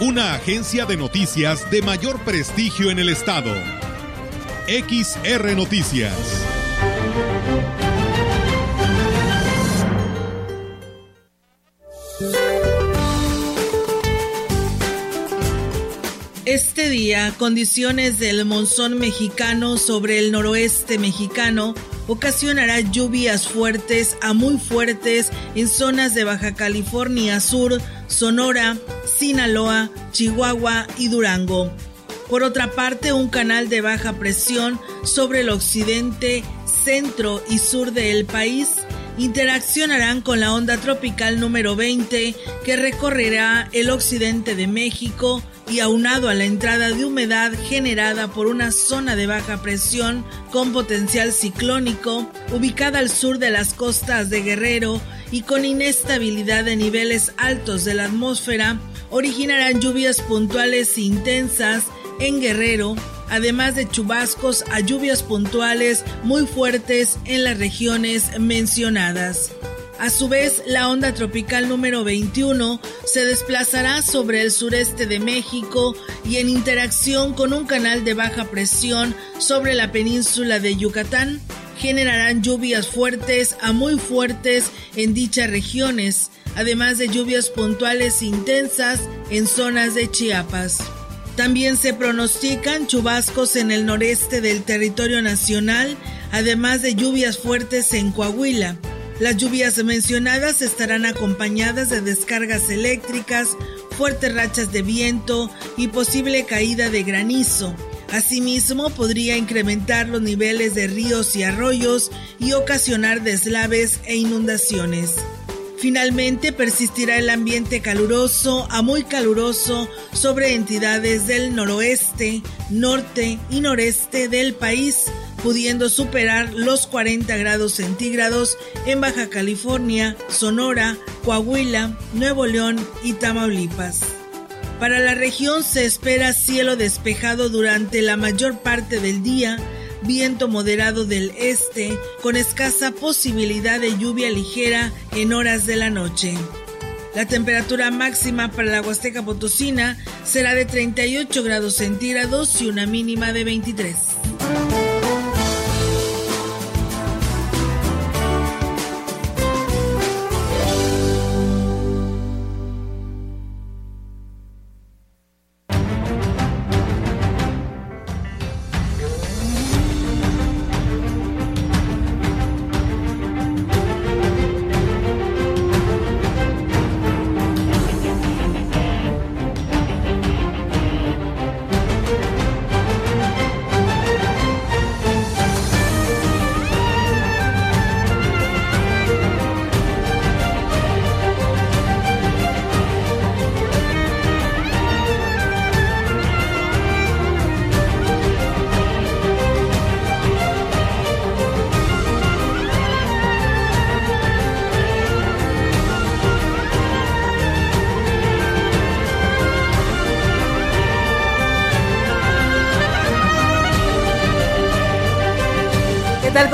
Una agencia de noticias de mayor prestigio en el estado. XR Noticias. Este día, condiciones del monzón mexicano sobre el noroeste mexicano ocasionará lluvias fuertes a muy fuertes en zonas de Baja California Sur, Sonora, Sinaloa, Chihuahua y Durango. Por otra parte, un canal de baja presión sobre el occidente, centro y sur del país interaccionarán con la onda tropical número 20 que recorrerá el occidente de México y aunado a la entrada de humedad generada por una zona de baja presión con potencial ciclónico ubicada al sur de las costas de Guerrero y con inestabilidad de niveles altos de la atmósfera, originarán lluvias puntuales intensas en Guerrero, además de chubascos a lluvias puntuales muy fuertes en las regiones mencionadas. A su vez, la onda tropical número 21 se desplazará sobre el sureste de México y en interacción con un canal de baja presión sobre la península de Yucatán, generarán lluvias fuertes a muy fuertes en dichas regiones, además de lluvias puntuales intensas en zonas de Chiapas. También se pronostican chubascos en el noreste del territorio nacional, además de lluvias fuertes en Coahuila. Las lluvias mencionadas estarán acompañadas de descargas eléctricas, fuertes rachas de viento y posible caída de granizo. Asimismo, podría incrementar los niveles de ríos y arroyos y ocasionar deslaves e inundaciones. Finalmente, persistirá el ambiente caluroso a muy caluroso sobre entidades del noroeste, norte y noreste del país, pudiendo superar los 40 grados centígrados en Baja California, Sonora, Coahuila, Nuevo León y Tamaulipas. Para la región se espera cielo despejado durante la mayor parte del día, viento moderado del este, con escasa posibilidad de lluvia ligera en horas de la noche. La temperatura máxima para la Huasteca Potosina será de 38 grados centígrados y una mínima de 23.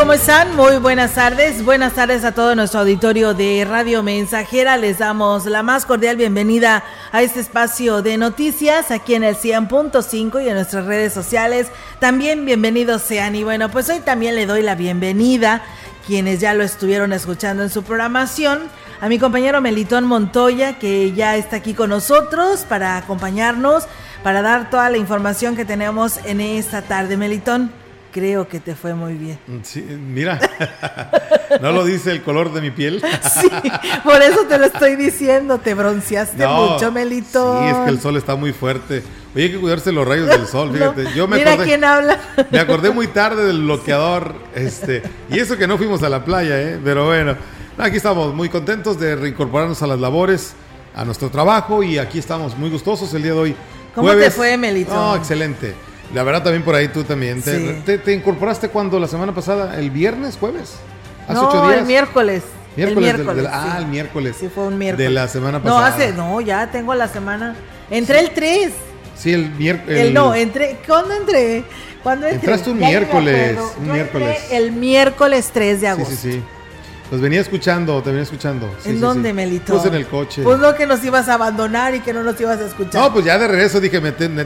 ¿Cómo están? Muy buenas tardes. Buenas tardes a todo nuestro auditorio de Radio Mensajera. Les damos la más cordial bienvenida a este espacio de noticias aquí en el 100.5 y en nuestras redes sociales. También bienvenidos sean. Y bueno, pues hoy también le doy la bienvenida, quienes ya lo estuvieron escuchando en su programación, a mi compañero Melitón Montoya, que ya está aquí con nosotros para acompañarnos, para dar toda la información que tenemos en esta tarde. Melitón. Creo que te fue muy bien. Sí, mira, ¿no lo dice el color de mi piel? sí, por eso te lo estoy diciendo, te bronceaste mucho, Melito. Sí, es que el sol está muy fuerte. Oye, hay que cuidarse los rayos del sol, fíjate. Yo me mira quién habla. Me acordé muy tarde del bloqueador, este, y eso que no fuimos a la playa, ¿eh? Pero bueno, aquí estamos muy contentos de reincorporarnos a las labores, a nuestro trabajo, y aquí estamos muy gustosos el día de hoy ¿Cómo te fue, Melito? No, excelente. La verdad también por ahí tú también. Te, te, incorporaste cuando la semana pasada? ¿El viernes, jueves? ¿Hace no, ocho días? el miércoles. el miércoles. ah, el miércoles. Sí, fue un miércoles. De la semana pasada. No, hace, no, ya tengo la semana. Entré el 3. Sí, el miércoles. No, entré. ¿Cuándo entré? ¿Cuándo entré? Entraste un miércoles. Un miércoles. El miércoles 3 de agosto. Sí, sí, sí. Los venía escuchando, te venía escuchando. ¿En dónde, Melito? Pues en el coche. Pues no que nos ibas a abandonar y que no nos ibas a escuchar. No, pues ya de regreso dije,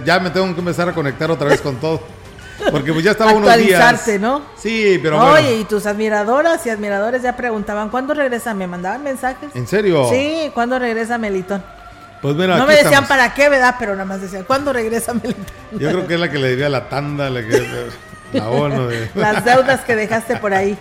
ya me tengo que empezar a conectar otra vez con todo. Porque pues ya estaba unos días. ¿no? Sí, pero Oye, y tus admiradoras y admiradores ya preguntaban, ¿cuándo regresa? ¿Me mandaban mensajes? ¿En serio? Sí, ¿cuándo regresa Melitón? Pues mira, no me decían para qué, ¿verdad? Pero nada más decían, ¿cuándo regresa Melitón? Yo creo que es la que le debía la tanda, la, que, De... Las deudas que dejaste por ahí.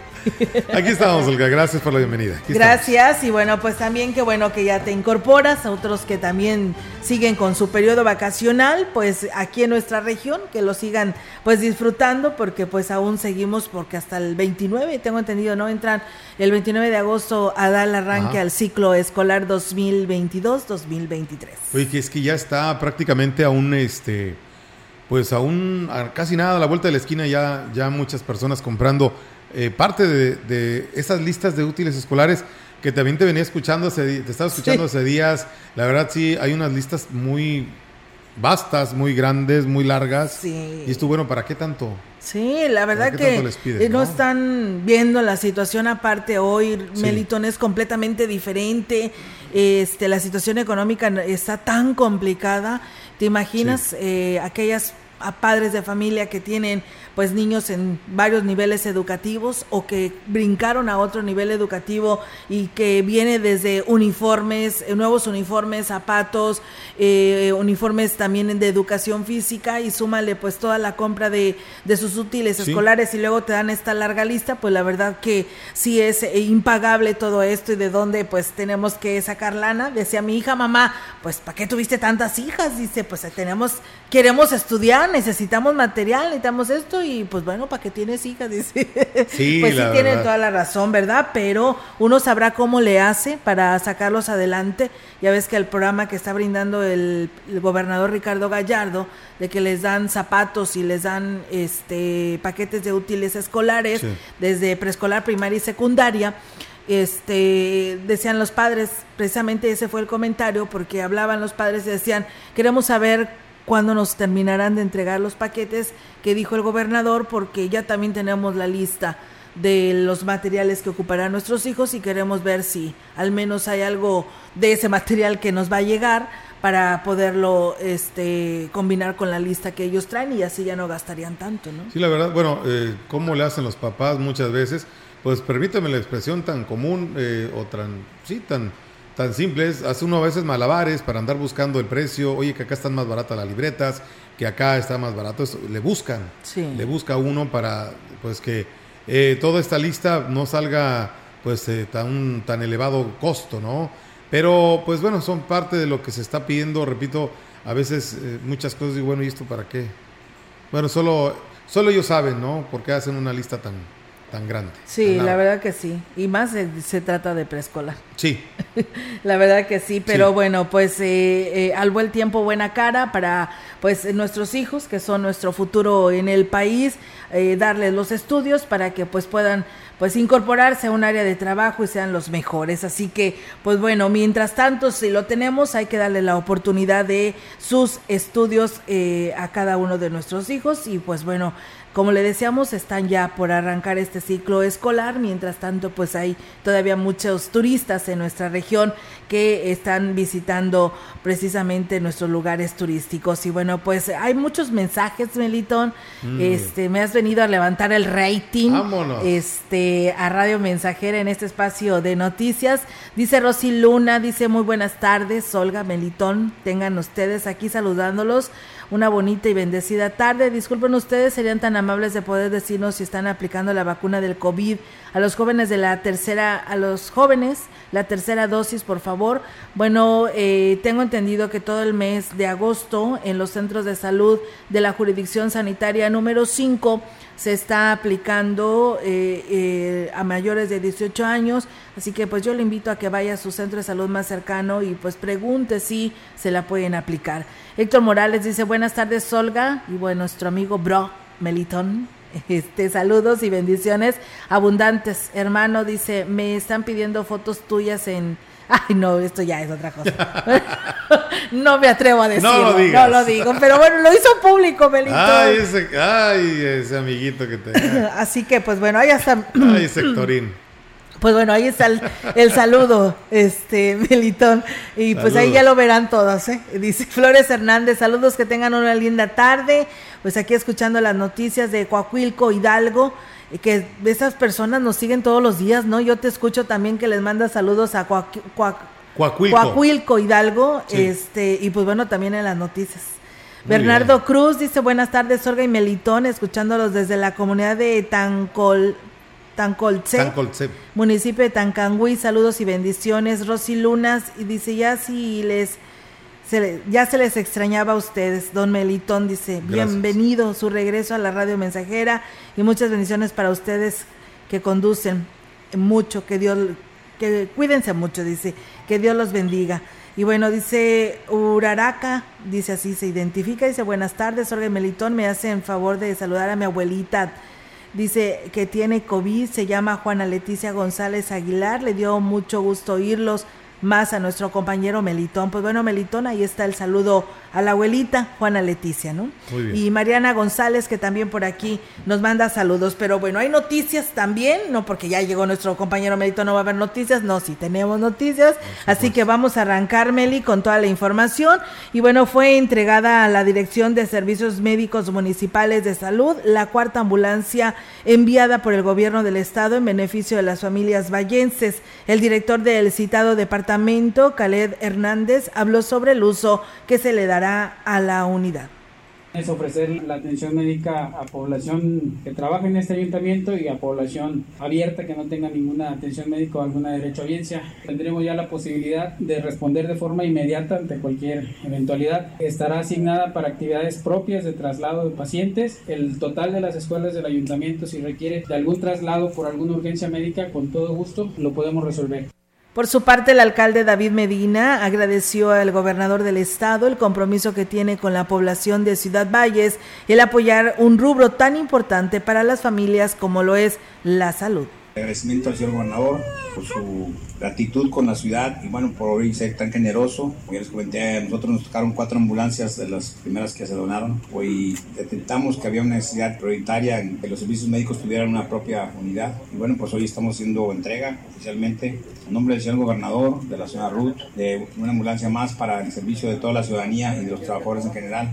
Aquí estamos, Olga. Gracias por la bienvenida. Gracias. Y bueno, pues también qué bueno que ya te incorporas. A otros que también siguen con su periodo vacacional, pues aquí en nuestra región, que lo sigan pues disfrutando, porque pues aún seguimos, porque hasta el 29, tengo entendido, ¿no? Entran el 29 de agosto a dar el arranque al ciclo escolar 2022-2023. Oye, que es que ya está prácticamente aún este pues aún casi nada a la vuelta de la esquina ya, ya muchas personas comprando eh, parte de, esas listas de útiles escolares que también te venía escuchando, te estaba escuchando hace días. La verdad sí, hay unas listas muy vastas, muy grandes, muy largas. Sí. Y esto, bueno, ¿para qué tanto? Sí, la verdad que ¿no? están viendo la situación aparte hoy. Melitón es completamente diferente. Este, la situación económica está tan complicada. ¿Te imaginas eh, aquellas a padres de familia que tienen pues niños en varios niveles educativos o que brincaron a otro nivel educativo y que viene desde uniformes, eh, nuevos uniformes, zapatos, eh, uniformes también de educación física y súmale pues toda la compra de, de sus útiles escolares y luego te dan esta larga lista, pues la verdad que sí es eh, impagable todo esto y de dónde pues tenemos que sacar lana. Decía mi hija, mamá, pues ¿para qué tuviste tantas hijas? Dice, pues tenemos, queremos estudiar, necesitamos material, necesitamos esto y pues bueno, ¿para qué tienes hijas? Dice. Sí, pues sí tiene toda la razón, ¿verdad? Pero uno sabrá cómo le hace para sacarlos adelante. Ya ves que el programa que está brindando el, gobernador Ricardo Gallardo, de que les dan zapatos y les dan este paquetes de útiles escolares desde preescolar, primaria y secundaria este decían los padres, precisamente ese fue el comentario, porque hablaban los padres y decían, queremos saber cuándo nos terminarán de entregar los paquetes que dijo el gobernador, porque ya también tenemos la lista de los materiales que ocuparán nuestros hijos y queremos ver si al menos hay algo de ese material que nos va a llegar para poderlo este, combinar con la lista que ellos traen y así ya no gastarían tanto, ¿no? Sí, la verdad, bueno, eh, ¿cómo le hacen los papás muchas veces? Pues permítame la expresión tan común eh, o tan, sí, tan tan simples. Hace uno a veces malabares para andar buscando el precio. Oye, que acá están más baratas las libretas, que acá está más barato. le buscan. Le busca uno para pues que eh, toda esta lista no salga pues eh, tan, tan elevado costo, ¿no? Pero pues bueno, son parte de lo que se está pidiendo. Repito, a veces eh, muchas cosas y bueno, ¿y esto para qué? Bueno, solo, solo ellos saben, ¿no? ¿Por qué hacen una lista tan, tan grande. Sí, la verdad que sí. Y más se, trata de preescolar. Sí. la verdad que sí, pero bueno, pues eh, eh, al buen tiempo, buena cara para pues nuestros hijos, que son nuestro futuro en el país, eh, darles los estudios para que pues puedan pues incorporarse a un área de trabajo y sean los mejores. Así que, pues bueno, mientras tanto, si lo tenemos, hay que darle la oportunidad de sus estudios eh, a cada uno de nuestros hijos y pues bueno, como le decíamos, están ya por arrancar este ciclo escolar, mientras tanto pues hay todavía muchos turistas en nuestra región que están visitando precisamente nuestros lugares turísticos. Y bueno, pues hay muchos mensajes, Melitón. Mm. Este, me has venido a levantar el rating. Este, a Radio Mensajera en este espacio de noticias. Dice Rosy Luna, dice muy buenas tardes, Olga Melitón, tengan ustedes aquí saludándolos una bonita y bendecida tarde. Disculpen ustedes, serían tan amables de poder decirnos si están aplicando la vacuna del COVID a los jóvenes de la tercera, a los jóvenes, la tercera dosis, por favor. Bueno, eh, tengo entendido que todo el mes de agosto en los centros de salud de la jurisdicción sanitaria número 5 se está aplicando eh, eh, a mayores de 18 años, así que pues yo le invito a que vaya a su centro de salud más cercano y pues pregunte si se la pueden aplicar. Héctor Morales dice buenas tardes Olga y bueno nuestro amigo Bro Melitón. Este, saludos y bendiciones abundantes. Hermano dice, me están pidiendo fotos tuyas en, Ay, no, esto ya es otra cosa. no me atrevo a decirlo. No lo, no lo digo. Pero bueno, lo hizo público, Melito. Ay, ese, ay, ese amiguito que te. Así que, pues bueno, ahí está. ay, sectorín. Pues bueno, ahí está el, saludo, este, Melitón. Y pues ahí ya lo verán todos, ¿eh? Dice Flores Hernández, saludos, que tengan una linda tarde. Pues aquí escuchando las noticias de Coahuilco, Hidalgo que esas personas nos siguen todos los días, ¿no? Yo te escucho también que les manda saludos a Coahuilco. Hidalgo, este, y pues bueno, también en las noticias. Bernardo Cruz dice buenas tardes, Olga y Melitón, escuchándolos desde la comunidad de Tancol, Tancolce, municipio de Tancangüí, saludos y bendiciones. Rosy Lunas, y dice ya si les ya se les extrañaba a ustedes. Don Melitón dice, bienvenido su regreso a la radio mensajera y muchas bendiciones para ustedes que conducen mucho, que Dios, que cuídense mucho, dice, que Dios los bendiga. Y bueno, dice Uraraca, dice así, se identifica, dice buenas tardes, Olga Melitón, me hace en favor de saludar a mi abuelita. Dice que tiene COVID, se llama Juana Leticia González Aguilar, le dio mucho gusto oírlos más a nuestro compañero Melitón. Pues bueno, Melitón, ahí está el saludo a la abuelita Juana Leticia, ¿no? Muy bien. Y Mariana González, que también por aquí nos manda saludos. Pero bueno, hay noticias también, no porque ya llegó nuestro compañero Melitón, no va a haber noticias, no, sí tenemos noticias. Así que vamos a arrancar, Meli, con toda la información. Y bueno, fue entregada a la Dirección de Servicios Médicos Municipales de Salud la cuarta ambulancia enviada por el gobierno del estado en beneficio de las familias vallenses. El director del citado departamento Khaled Hernández, habló sobre el uso que se le a la unidad es ofrecer la atención médica a población que trabaja en este ayuntamiento y a población abierta que no tenga ninguna atención médica o alguna derecho a audiencia. Tendremos ya la posibilidad de responder de forma inmediata ante cualquier eventualidad. Estará asignada para actividades propias de traslado de pacientes. El total de las escuelas del ayuntamiento, si requiere de algún traslado por alguna urgencia médica, con todo gusto lo podemos resolver. Por su parte, el alcalde David Medina agradeció al gobernador del estado el compromiso que tiene con la población de Ciudad Valles el apoyar un rubro tan importante para las familias como lo es la salud. Agradecimiento al señor gobernador por su gratitud con la ciudad y bueno, por hoy ser tan generoso. Como ya les comenté, a nosotros nos tocaron cuatro ambulancias de las primeras que se donaron. Hoy detectamos que había una necesidad prioritaria en que los servicios médicos tuvieran una propia unidad. Y bueno, pues hoy estamos haciendo entrega oficialmente en nombre del señor gobernador, de la señora Ruth, de una ambulancia más para el servicio de toda la ciudadanía y de los trabajadores en general.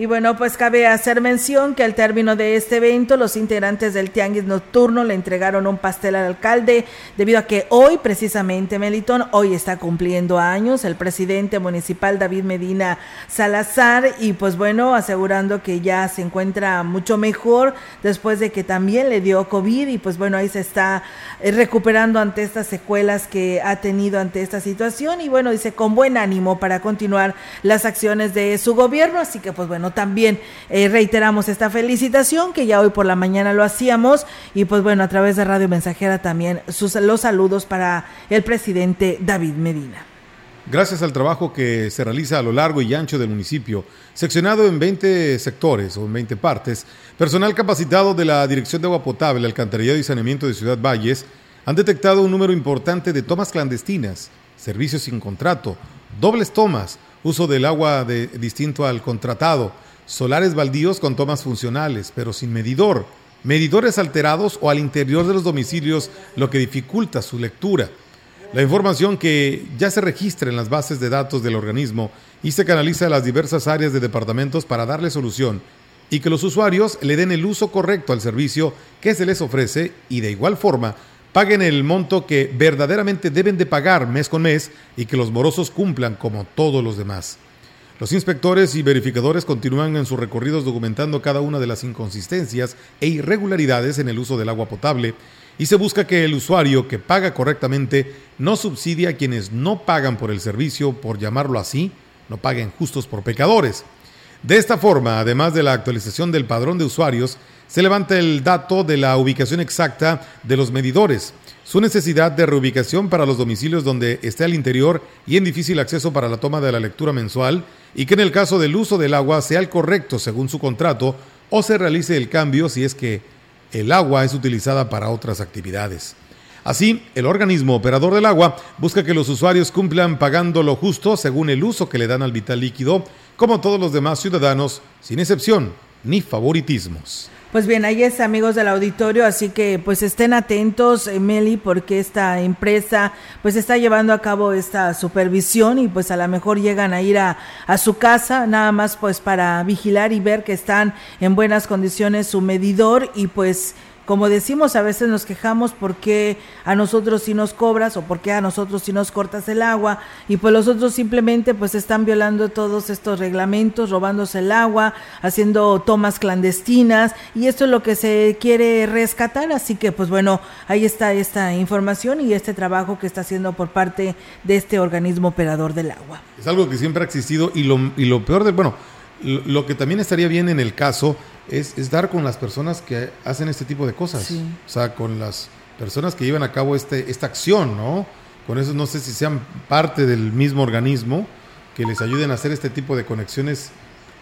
Y bueno, pues cabe hacer mención que al término de este evento, los integrantes del Tianguis Nocturno le entregaron un pastel al alcalde, debido a que hoy, precisamente, Melitón, hoy está cumpliendo años el presidente municipal David Medina Salazar, y pues bueno, asegurando que ya se encuentra mucho mejor después de que también le dio COVID, y pues bueno, ahí se está eh, recuperando ante estas secuelas que ha tenido ante esta situación, y bueno, dice con buen ánimo para continuar las acciones de su gobierno, así que pues bueno, también eh, reiteramos esta felicitación que ya hoy por la mañana lo hacíamos y pues bueno, a través de Radio Mensajera también sus, los saludos para el presidente David Medina. Gracias al trabajo que se realiza a lo largo y ancho del municipio, seccionado en 20 sectores o en 20 partes, personal capacitado de la Dirección de Agua Potable, Alcantarillado y Saneamiento de Ciudad Valles han detectado un número importante de tomas clandestinas, servicios sin contrato, dobles tomas, uso del agua de, distinto al contratado, solares baldíos con tomas funcionales, pero sin medidor, medidores alterados o al interior de los domicilios, lo que dificulta su lectura. La información que ya se registra en las bases de datos del organismo y se canaliza a las diversas áreas de departamentos para darle solución y que los usuarios le den el uso correcto al servicio que se les ofrece y de igual forma paguen el monto que verdaderamente deben de pagar mes con mes y que los morosos cumplan como todos los demás. Los inspectores y verificadores continúan en sus recorridos documentando cada una de las inconsistencias e irregularidades en el uso del agua potable y se busca que el usuario que paga correctamente no subsidie a quienes no pagan por el servicio, por llamarlo así, no paguen justos por pecadores. De esta forma, además de la actualización del padrón de usuarios, se levanta el dato de la ubicación exacta de los medidores, su necesidad de reubicación para los domicilios donde esté al interior y en difícil acceso para la toma de la lectura mensual, y que en el caso del uso del agua sea el correcto según su contrato o se realice el cambio si es que el agua es utilizada para otras actividades. Así, el organismo operador del agua busca que los usuarios cumplan pagando lo justo según el uso que le dan al vital líquido, como todos los demás ciudadanos, sin excepción ni favoritismos. Pues bien, ahí es amigos del auditorio, así que pues estén atentos, eh, Meli, porque esta empresa pues está llevando a cabo esta supervisión y pues a lo mejor llegan a ir a, a su casa nada más pues para vigilar y ver que están en buenas condiciones su medidor y pues como decimos, a veces nos quejamos porque a nosotros sí nos cobras o porque a nosotros sí nos cortas el agua y pues los otros simplemente pues están violando todos estos reglamentos, robándose el agua, haciendo tomas clandestinas y esto es lo que se quiere rescatar, así que pues bueno, ahí está esta información y este trabajo que está haciendo por parte de este organismo operador del agua. Es algo que siempre ha existido y lo, y lo peor de, bueno, lo que también estaría bien en el caso es, dar con las personas que hacen este tipo de cosas. O sea, con las personas que llevan a cabo este, esta acción, ¿no? Con eso no sé si sean parte del mismo organismo que les ayuden a hacer este tipo de conexiones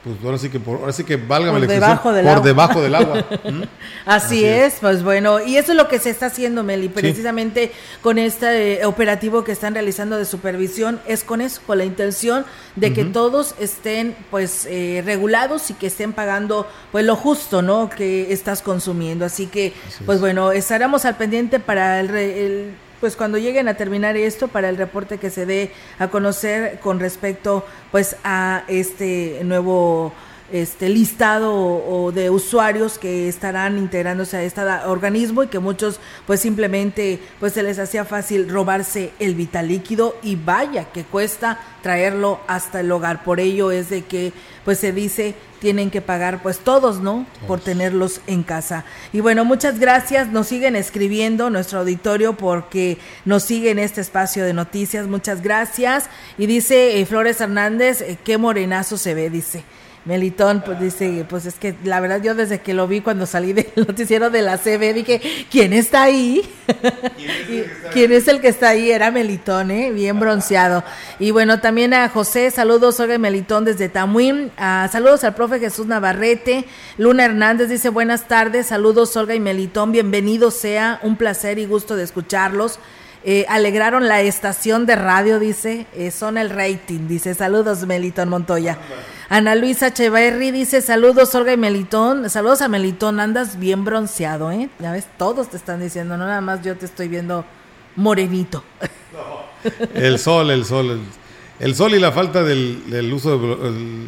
pues ahora sí que por, ahora sí que válgame por debajo del por agua. debajo del agua. ¿Mm? Así, es, pues bueno, y eso es lo que se está haciendo, Meli, precisamente con este eh, operativo que están realizando de supervisión, es con eso, con la intención de que todos estén pues eh, regulados y que estén pagando pues lo justo, ¿no? Que estás consumiendo. Así que, pues bueno, estaremos al pendiente para el pues cuando lleguen a terminar esto para el reporte que se dé a conocer con respecto pues a este nuevo este listado o, de usuarios que estarán integrándose a este organismo y que muchos pues simplemente pues se les hacía fácil robarse el vital líquido y vaya que cuesta traerlo hasta el hogar por ello es de que pues se dice tienen que pagar pues todos, ¿no? Por tenerlos en casa. Y bueno, muchas gracias, nos siguen escribiendo nuestro auditorio porque nos sigue en este espacio de noticias, muchas gracias. Y dice eh, Flores Hernández, eh, qué morenazo se ve, dice. Melitón, pues dice, pues es que la verdad yo desde que lo vi cuando salí del noticiero de la CB dije, ¿quién está ahí? ¿Quién es el que está ahí? Era Melitón, ¿eh? Bien bronceado. Y bueno, también a José, saludos, Olga Melitón desde Tamuín. Ah, saludos al profe Jesús Navarrete. Luna Hernández dice, buenas tardes, saludos, Olga y Melitón, bienvenido sea, un placer y gusto de escucharlos. Eh, alegraron la estación de radio, dice, eh, son el rating, dice, saludos Melitón Montoya. Ana Luisa Cheverry dice, saludos Olga y Melitón, saludos a Melitón, andas bien bronceado, ¿eh? Ya ves, todos te están diciendo, no nada más yo te estoy viendo morenito. El sol, el sol, el, sol y la falta del, uso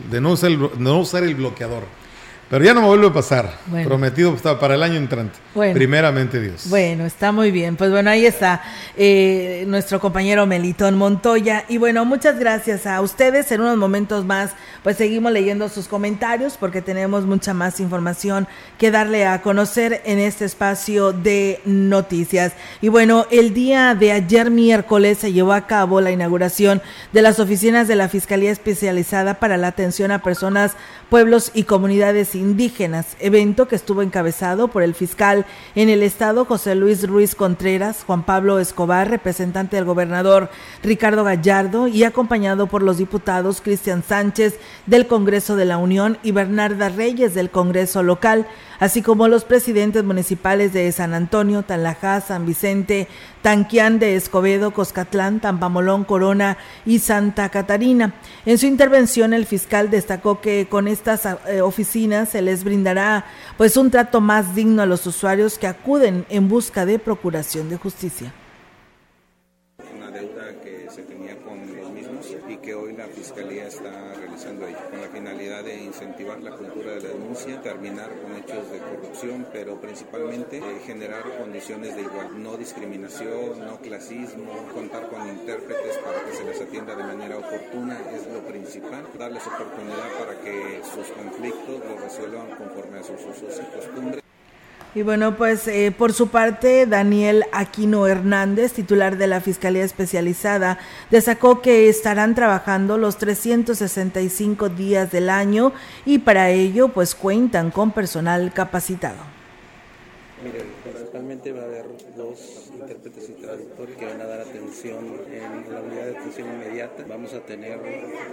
de, no, no usar el bloqueador. Pero ya no me vuelve a pasar. Prometido para el año entrante. Primeramente Dios. Bueno, está muy bien. Pues bueno, ahí está eh, nuestro compañero Melitón Montoya. Y bueno, muchas gracias a ustedes. En unos momentos más, pues seguimos leyendo sus comentarios porque tenemos mucha más información que darle a conocer en este espacio de noticias. Y bueno, el día de ayer miércoles se llevó a cabo la inauguración de las oficinas de la Fiscalía Especializada para la Atención a Personas, Pueblos y Comunidades Indígenas, evento que estuvo encabezado por el fiscal en el estado José Luis Ruiz Contreras, Juan Pablo Escobar, representante del gobernador Ricardo Gallardo y acompañado por los diputados Cristian Sánchez del Congreso de la Unión y Bernarda Reyes del Congreso local, así como los presidentes municipales de San Antonio, Talajá, San Vicente, Tanquián de Escobedo, Coscatlán, Tampamolón, Corona y Santa Catarina. En su intervención, el fiscal destacó que con estas eh, oficinas se les brindará pues un trato más digno a los usuarios que acuden en busca de procuración de justicia. Una deuda que se tenía venía con los mismos y que hoy la Fiscalía está realizando ahí, con la finalidad de incentivar la cultura de la denuncia, terminar con hechos de corrupción, pero principalmente eh, generar condiciones de igual, no discriminación, no clasismo, contar con intérpretes para que se les atienda de manera oportuna es lo principal, darles oportunidad para que sus conflictos los resuelvan conforme a sus usos y costumbres. Y bueno, pues eh, por su parte, Daniel Aquino Hernández, titular de la Fiscalía Especializada, destacó que estarán trabajando los 365 días del año y para ello pues cuentan con personal capacitado. Miren, principalmente va a haber dos intérpretes y traductores que van a dar atención en la unidad de atención inmediata. Vamos a tener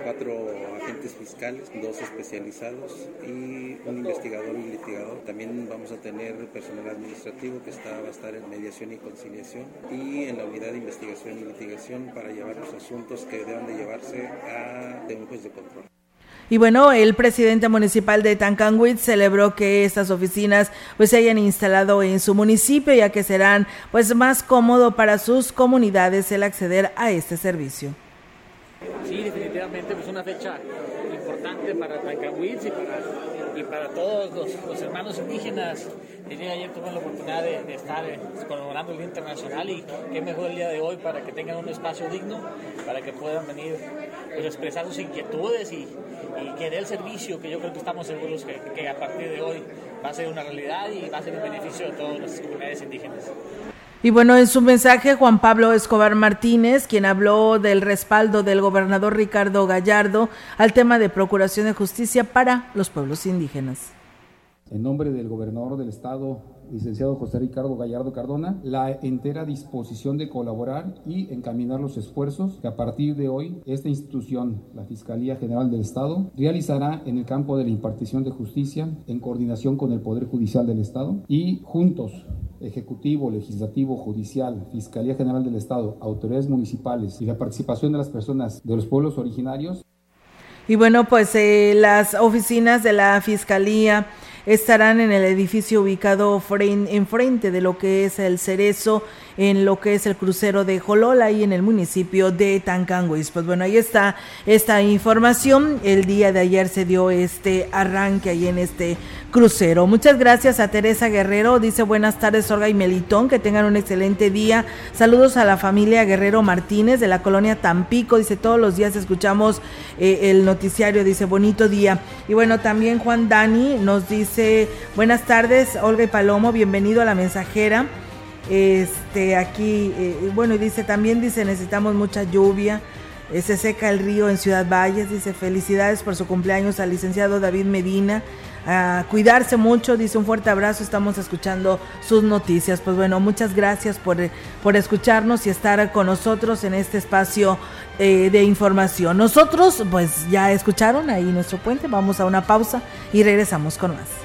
cuatro agentes fiscales, dos especializados y un investigador y litigador. También vamos a tener personal administrativo que está, va a estar en mediación y conciliación y en la unidad de investigación y litigación para llevar los asuntos que deben de llevarse a un juez de control. Y bueno, el presidente municipal de Tancanwitz celebró que estas oficinas pues se hayan instalado en su municipio ya que serán pues más cómodo para sus comunidades el acceder a este servicio. Sí, definitivamente pues una fecha importante para Tancanwitz y para, todos los, hermanos indígenas. El día de ayer tuve la oportunidad de, estar eh, conmemorando el Día Internacional y qué mejor el día de hoy para que tengan un espacio digno, para que puedan venir pues, expresar sus inquietudes y, y el servicio que yo creo que estamos seguros que, que, a partir de hoy va a ser una realidad y va a ser un beneficio de todas las comunidades indígenas. Y bueno, en su mensaje, Juan Pablo Escobar Martínez, quien habló del respaldo del gobernador Ricardo Gallardo al tema de procuración de justicia para los pueblos indígenas. En nombre del gobernador del estado, licenciado José Ricardo Gallardo Cardona, la entera disposición de colaborar y encaminar los esfuerzos que a partir de hoy esta institución, la Fiscalía General del Estado, realizará en el campo de la impartición de justicia en coordinación con el Poder Judicial del Estado y juntos Ejecutivo, Legislativo, Judicial, Fiscalía General del Estado, autoridades municipales y la participación de las personas de los pueblos originarios. Y bueno, pues eh, las oficinas de la Fiscalía estarán en el edificio ubicado enfrente de lo que es el Cerezo, en lo que es el crucero de Jolola y en el municipio de Tancanguis. Pues bueno, ahí está esta información. El día de ayer se dio este arranque ahí en este crucero. Muchas gracias a Teresa Guerrero. Dice buenas tardes, Olga y Melitón. Que tengan un excelente día. Saludos a la familia Guerrero Martínez de la colonia Tampico. Dice todos los días escuchamos eh, el noticiario. Dice bonito día. Y bueno, también Juan Dani nos dice buenas tardes, Olga y Palomo. Bienvenido a la mensajera. Este aquí, eh, bueno, dice también dice necesitamos mucha lluvia. Eh, se seca el río en Ciudad Valles. Dice felicidades por su cumpleaños al licenciado David Medina a cuidarse mucho, dice un fuerte abrazo, estamos escuchando sus noticias. Pues bueno, muchas gracias por, por escucharnos y estar con nosotros en este espacio eh, de información. Nosotros, pues ya escucharon ahí nuestro puente, vamos a una pausa y regresamos con más.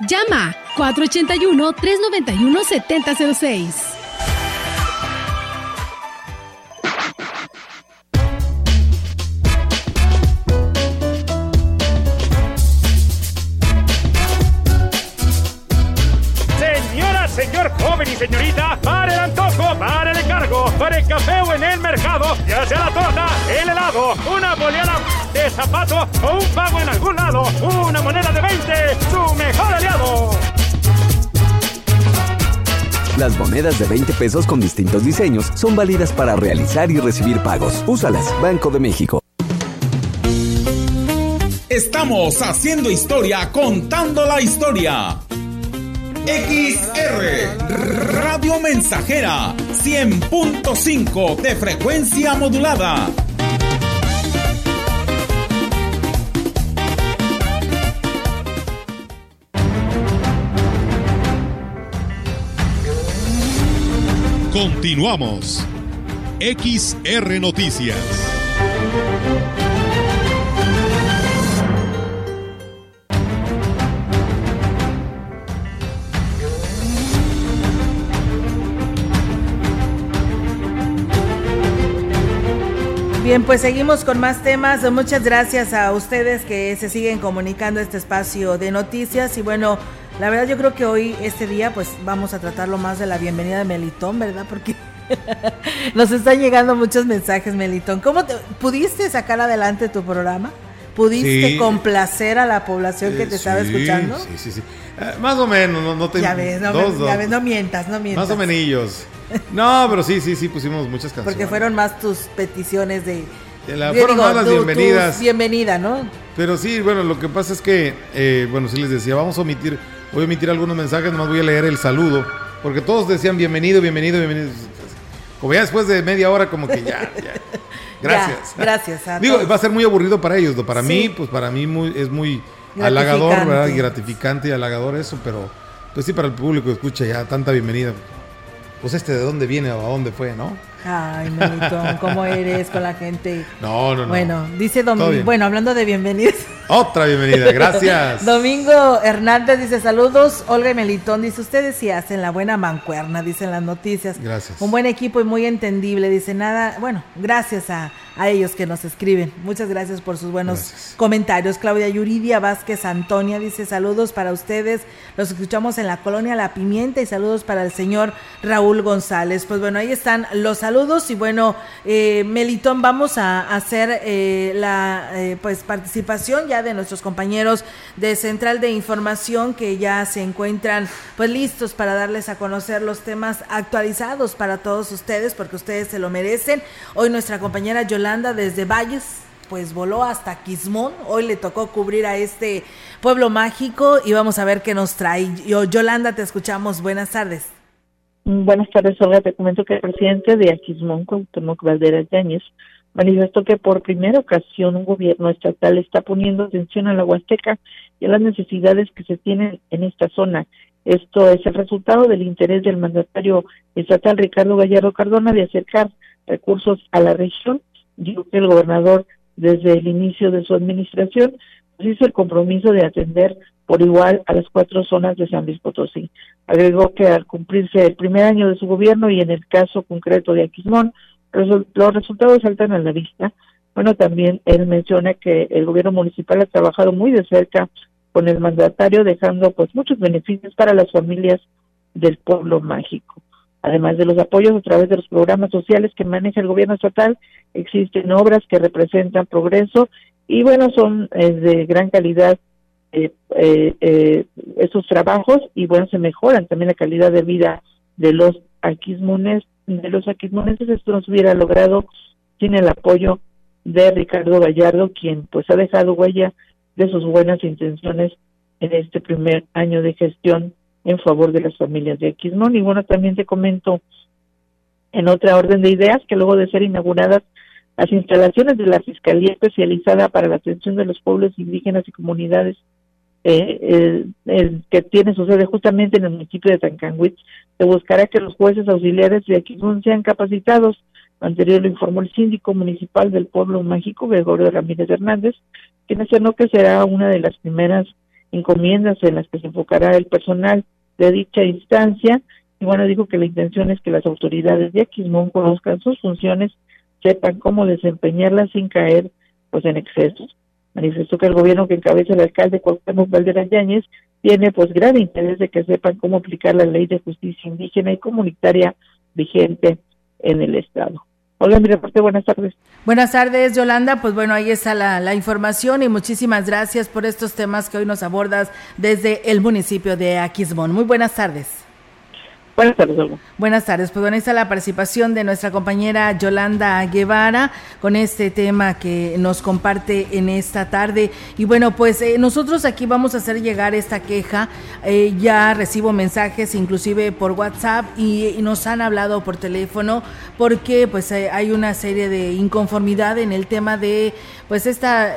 Llama 481-391-7006. Café o en el mercado, ya sea la torta, el helado, una boleada de zapato o un pago en algún lado, una moneda de 20, su mejor aliado. Las monedas de 20 pesos con distintos diseños son válidas para realizar y recibir pagos. Úsalas, Banco de México. Estamos haciendo historia, contando la historia. XR Radio Mensajera 100.5 de frecuencia modulada. Continuamos. XR Noticias. Bien, pues seguimos con más temas. Muchas gracias a ustedes que se siguen comunicando este espacio de noticias. Y bueno, la verdad yo creo que hoy, este día, pues vamos a tratarlo más de la bienvenida de Melitón, ¿verdad? Porque nos están llegando muchos mensajes, Melitón. ¿Cómo te, pudiste sacar adelante tu programa? ¿Pudiste complacer a la población que te estaba escuchando? Sí, sí, sí. Eh, más o menos, no, no te... Ya ves, no, ya ves, no mientas, no mientas. Más o menos. No, pero sí, sí, sí, pusimos muchas canciones. Porque fueron más tus peticiones de... La, fueron más las bienvenidas. bienvenida, ¿no? Pero sí, bueno, lo que pasa es que, eh, bueno, sí les decía, vamos a omitir, voy a omitir algunos mensajes, nomás voy a leer el saludo, porque todos decían bienvenido, bienvenido, bienvenido. Como ya después de media hora, como que ya, ya. Gracias. gracias. Digo, va a ser muy aburrido para ellos, ¿no? Para mí, pues para mí muy, es muy halagador, ¿verdad? Y gratificante y halagador eso, pero pues sí, para el público escucha ya tanta bienvenida pues este de dónde viene o a dónde fue, ¿no? Ay, Melitón, ¿cómo eres con la gente? No, no, no. Bueno, dice Domingo, bueno, hablando de bienvenidos. Otra bienvenida, gracias. Domingo Hernández dice saludos, Olga y Melitón dice, ustedes sí hacen la buena mancuerna, dicen las noticias. Gracias. Un buen equipo y muy entendible, dice nada, bueno, gracias a, a ellos que nos escriben. Muchas gracias por sus buenos comentarios. Claudia Yuridia Vázquez Antonia dice saludos para ustedes, los escuchamos en la colonia La Pimienta y saludos para el señor Raúl González. Pues bueno, ahí están los saludos y bueno, eh, Melitón, vamos a hacer eh, la eh, pues participación ya de nuestros compañeros de Central de Información que ya se encuentran pues listos para darles a conocer los temas actualizados para todos ustedes porque ustedes se lo merecen. Hoy nuestra compañera Yolanda desde Valles pues voló hasta Quismón. Hoy le tocó cubrir a este pueblo mágico y vamos a ver qué nos trae. Yo, Yolanda, te escuchamos. Buenas tardes. Buenas tardes, Olga. Te comento que el presidente de Aquismón, Cuauhtémoc Valderas Yáñez, manifestó que por primera ocasión un gobierno estatal está poniendo atención a la Huasteca y a las necesidades que se tienen en esta zona. Esto es el resultado del interés del mandatario estatal Ricardo Gallardo Cardona de acercar recursos a la región. Dijo que el gobernador, desde el inicio de su administración, pues hizo el compromiso de atender por igual a las cuatro zonas de San Luis Potosí. Agregó que al cumplirse el primer año de su gobierno y en el caso concreto de Aquismón, los resultados saltan a la vista. Bueno, también él menciona que el gobierno municipal ha trabajado muy de cerca con el mandatario, dejando pues muchos beneficios para las familias del pueblo mágico. Además de los apoyos a través de los programas sociales que maneja el gobierno estatal, existen obras que representan progreso y bueno, son eh, de gran calidad eh, eh, eh, esos trabajos y bueno, se mejoran también la calidad de vida de los aquismones de los aquismonenses esto no se hubiera logrado sin el apoyo de Ricardo Gallardo, quien pues ha dejado huella de sus buenas intenciones en este primer año de gestión en favor de las familias de Aquismón. Y bueno, también te comento En otra orden de ideas, que luego de ser inauguradas las instalaciones de la Fiscalía Especializada para la Atención de los Pueblos Indígenas y Comunidades, eh, que tiene su sede justamente en el municipio de Tancanwitz, se buscará que los jueces auxiliares de Aquismón sean capacitados. Anterior lo informó el síndico municipal del pueblo mágico, Gregorio Ramírez Hernández, quien mencionó que será una de las primeras encomiendas en las que se enfocará el personal de dicha instancia y bueno, dijo que la intención es que las autoridades de Aquismón conozcan sus funciones, sepan cómo desempeñarlas sin caer pues en excesos. Manifestó que el gobierno que encabeza el alcalde Cuauhtémoc Valderas Yáñez tiene pues gran interés de que sepan cómo aplicar la ley de justicia indígena y comunitaria vigente en el estado. Hola, mi reporte, buenas tardes. Buenas tardes, Yolanda. Pues bueno, ahí está la, la, información y muchísimas gracias por estos temas que hoy nos abordas desde el municipio de Aquismón. Muy buenas tardes. Buenas tardes, Olga. Buenas tardes. Pues bueno, está la participación de nuestra compañera Yolanda Guevara con este tema que nos comparte en esta tarde. Y bueno, pues eh, nosotros aquí vamos a hacer llegar esta queja. Eh, ya recibo mensajes, inclusive por WhatsApp, y, nos han hablado por teléfono, porque pues eh, hay una serie de inconformidad en el tema de pues esta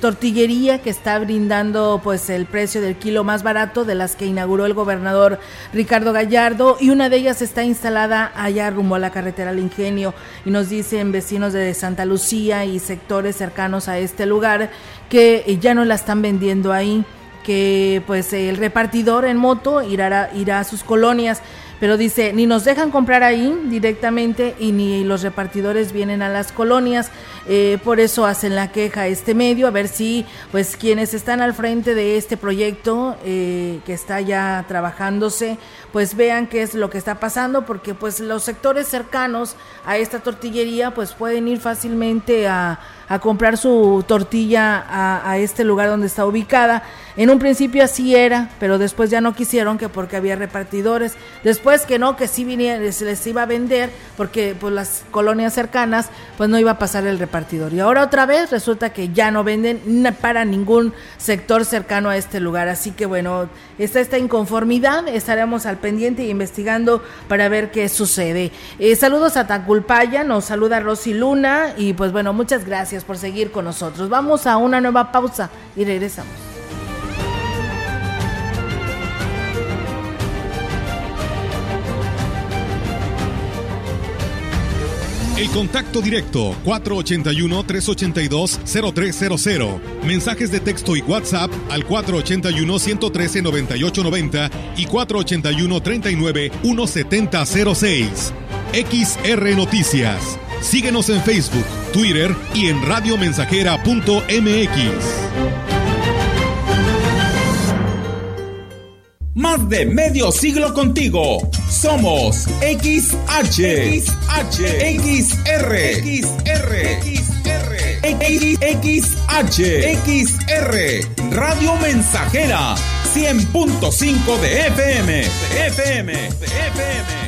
tortillería que está brindando pues el precio del kilo más barato de las que inauguró el gobernador Ricardo Gallardo y una de ellas está instalada allá rumbo a la carretera al Ingenio. Y nos dicen vecinos de Santa Lucía y sectores cercanos a este lugar que ya no la están vendiendo ahí, que pues el repartidor en moto irá, irá a sus colonias pero dice, ni nos dejan comprar ahí directamente y ni los repartidores vienen a las colonias, eh, por eso hacen la queja a este medio, a ver si pues quienes están al frente de este proyecto eh, que está ya trabajándose, pues vean qué es lo que está pasando, porque pues los sectores cercanos a esta tortillería pues pueden ir fácilmente a, a comprar su tortilla a, este lugar donde está ubicada. En un principio así era, pero después ya no quisieron que porque había repartidores. Después que no, que sí viniera, se les iba a vender porque pues las colonias cercanas pues no iba a pasar el repartidor. Y ahora otra vez resulta que ya no venden para ningún sector cercano a este lugar. Así que bueno, está esta inconformidad, estaremos al pendiente y investigando para ver qué sucede. Eh, saludos a Taculpaya, nos saluda Rosy Luna y pues bueno, muchas gracias por seguir con nosotros. Vamos a una nueva pausa y regresamos. El contacto directo 481-382-0300. Mensajes de texto y WhatsApp al 481-113-9890 y 481-39-1706. XR Noticias. Síguenos en Facebook, Twitter y en radiomensajera.mx. Más de medio siglo contigo. Somos XH, XH, XR, XR, XR, XH, XR, Radio Mensajera, 100.5 de FM, de FM, de FM.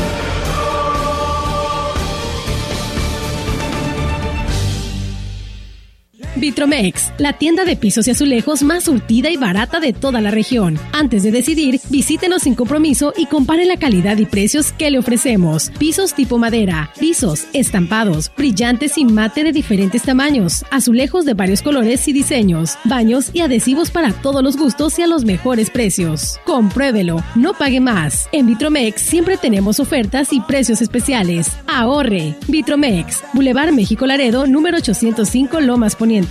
Vitromex, la tienda de pisos y azulejos más surtida y barata de toda la región. Antes de decidir, visítenos sin compromiso y compare la calidad y precios que le ofrecemos. Pisos tipo madera, pisos, estampados, brillantes y mate de diferentes tamaños, azulejos de varios colores y diseños, baños y adhesivos para todos los gustos y a los mejores precios. Compruébelo, no pague más. En Vitromex siempre tenemos ofertas y precios especiales. Ahorre. Vitromex, Boulevard México Laredo, número 805 Lomas Poniente.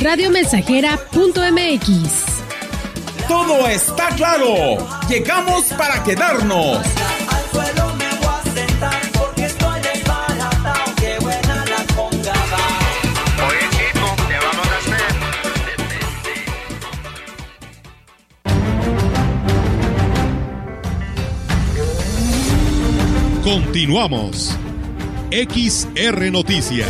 radiomensajera.mx. Todo está claro. Llegamos para quedarnos. Continuamos. XR Noticias.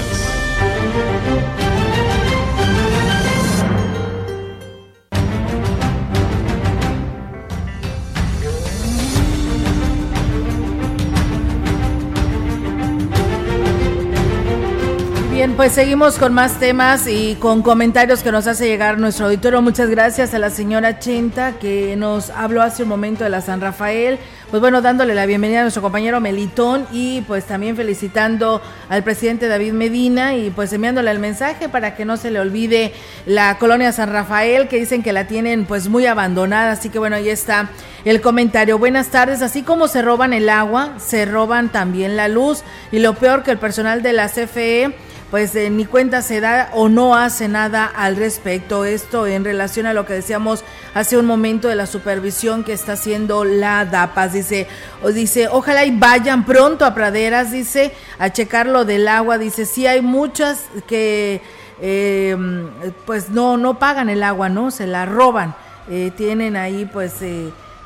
Bien, pues seguimos con más temas y con comentarios que nos hace llegar nuestro auditorio. Muchas gracias a la señora Chinta que nos habló hace un momento de la San Rafael. Pues bueno, dándole la bienvenida a nuestro compañero Melitón y pues también felicitando al presidente David Medina y pues enviándole el mensaje para que no se le olvide la colonia San Rafael que dicen que la tienen pues muy abandonada. Así que bueno, ahí está el comentario. Buenas tardes, así como se roban el agua, se roban también la luz y lo peor que el personal de la CFE pues eh, ni cuenta se da o no hace nada al respecto. Esto en relación a lo que decíamos hace un momento de la supervisión que está haciendo la DAPAS. Dice, o dice, ojalá y vayan pronto a praderas, dice, a checar lo del agua. Dice, sí hay muchas que eh, pues no, no pagan el agua, ¿no? Se la roban. Eh, tienen ahí pues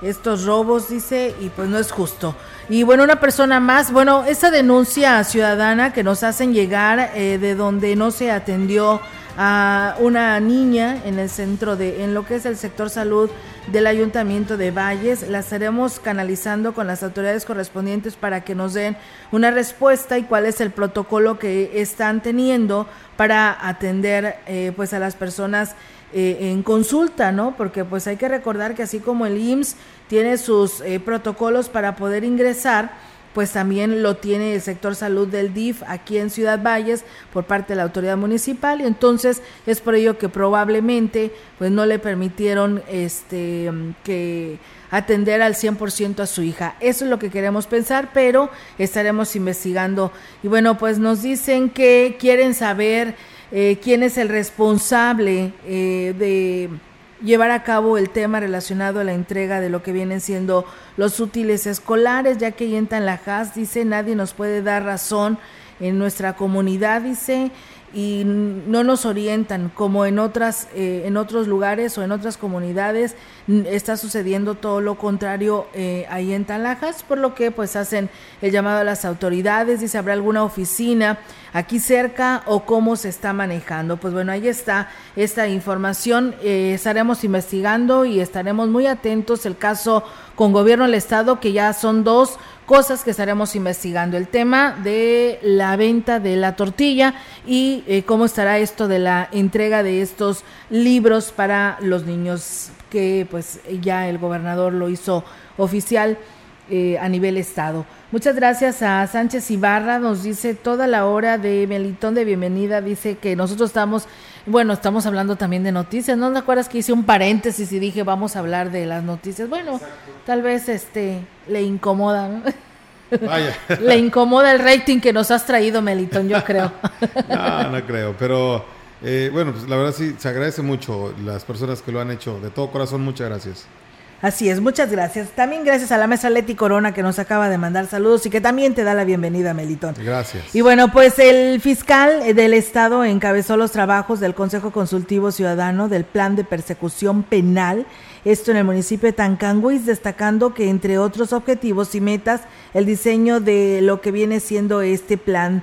estos robos, dice, y pues no es justo. Y bueno, una persona más, bueno, esa denuncia ciudadana que nos hacen llegar eh, de donde no se atendió a una niña en el centro de, en lo que es el sector salud del Ayuntamiento de Valles, la estaremos canalizando con las autoridades correspondientes para que nos den una respuesta y cuál es el protocolo que están teniendo para atender eh, pues a las personas eh, en consulta, ¿no? Porque pues hay que recordar que así como el IMSS tiene sus eh, protocolos para poder ingresar, pues también lo tiene el sector salud del DIF aquí en Ciudad Valles por parte de la autoridad municipal y entonces es por ello que probablemente pues no le permitieron este que atender al 100% a su hija. Eso es lo que queremos pensar, pero estaremos investigando. Y bueno, pues nos dicen que quieren saber eh, quién es el responsable eh, de llevar a cabo el tema relacionado a la entrega de lo que vienen siendo los útiles escolares, ya que en la JAS dice nadie nos puede dar razón en nuestra comunidad, dice, y no nos orientan como en otras eh, en otros lugares o en otras comunidades está sucediendo todo lo contrario eh, ahí en Talajas por lo que pues hacen el llamado a las autoridades dice habrá alguna oficina aquí cerca o cómo se está manejando pues bueno ahí está esta información eh, estaremos investigando y estaremos muy atentos. El caso con gobierno del estado que ya son dos cosas que estaremos investigando. El tema de la venta de la tortilla y eh, cómo estará esto de la entrega de estos libros para los niños, que pues ya el gobernador lo hizo oficial eh, a nivel estado. Muchas gracias a Sánchez Ibarra, nos dice toda la hora de Melitón de bienvenida, dice que nosotros estamos, bueno, estamos hablando también de noticias, ¿no te acuerdas que hice un paréntesis y dije vamos a hablar de las noticias? Bueno, tal vez este le incomoda, ¿no? Vaya. Le incomoda el rating que nos has traído, Melitón, yo creo. no, no creo, pero eh, bueno, pues la verdad sí, se agradece mucho las personas que lo han hecho. De todo corazón, muchas gracias. Así es, muchas gracias. También gracias a la mesa Leti Corona que nos acaba de mandar saludos y que también te da la bienvenida, Melitón. Gracias. Y bueno, pues el fiscal del Estado encabezó los trabajos del Consejo Consultivo Ciudadano del Plan de Persecución Penal, esto en el municipio de Tancanguis, destacando que entre otros objetivos y metas, el diseño de lo que viene siendo este plan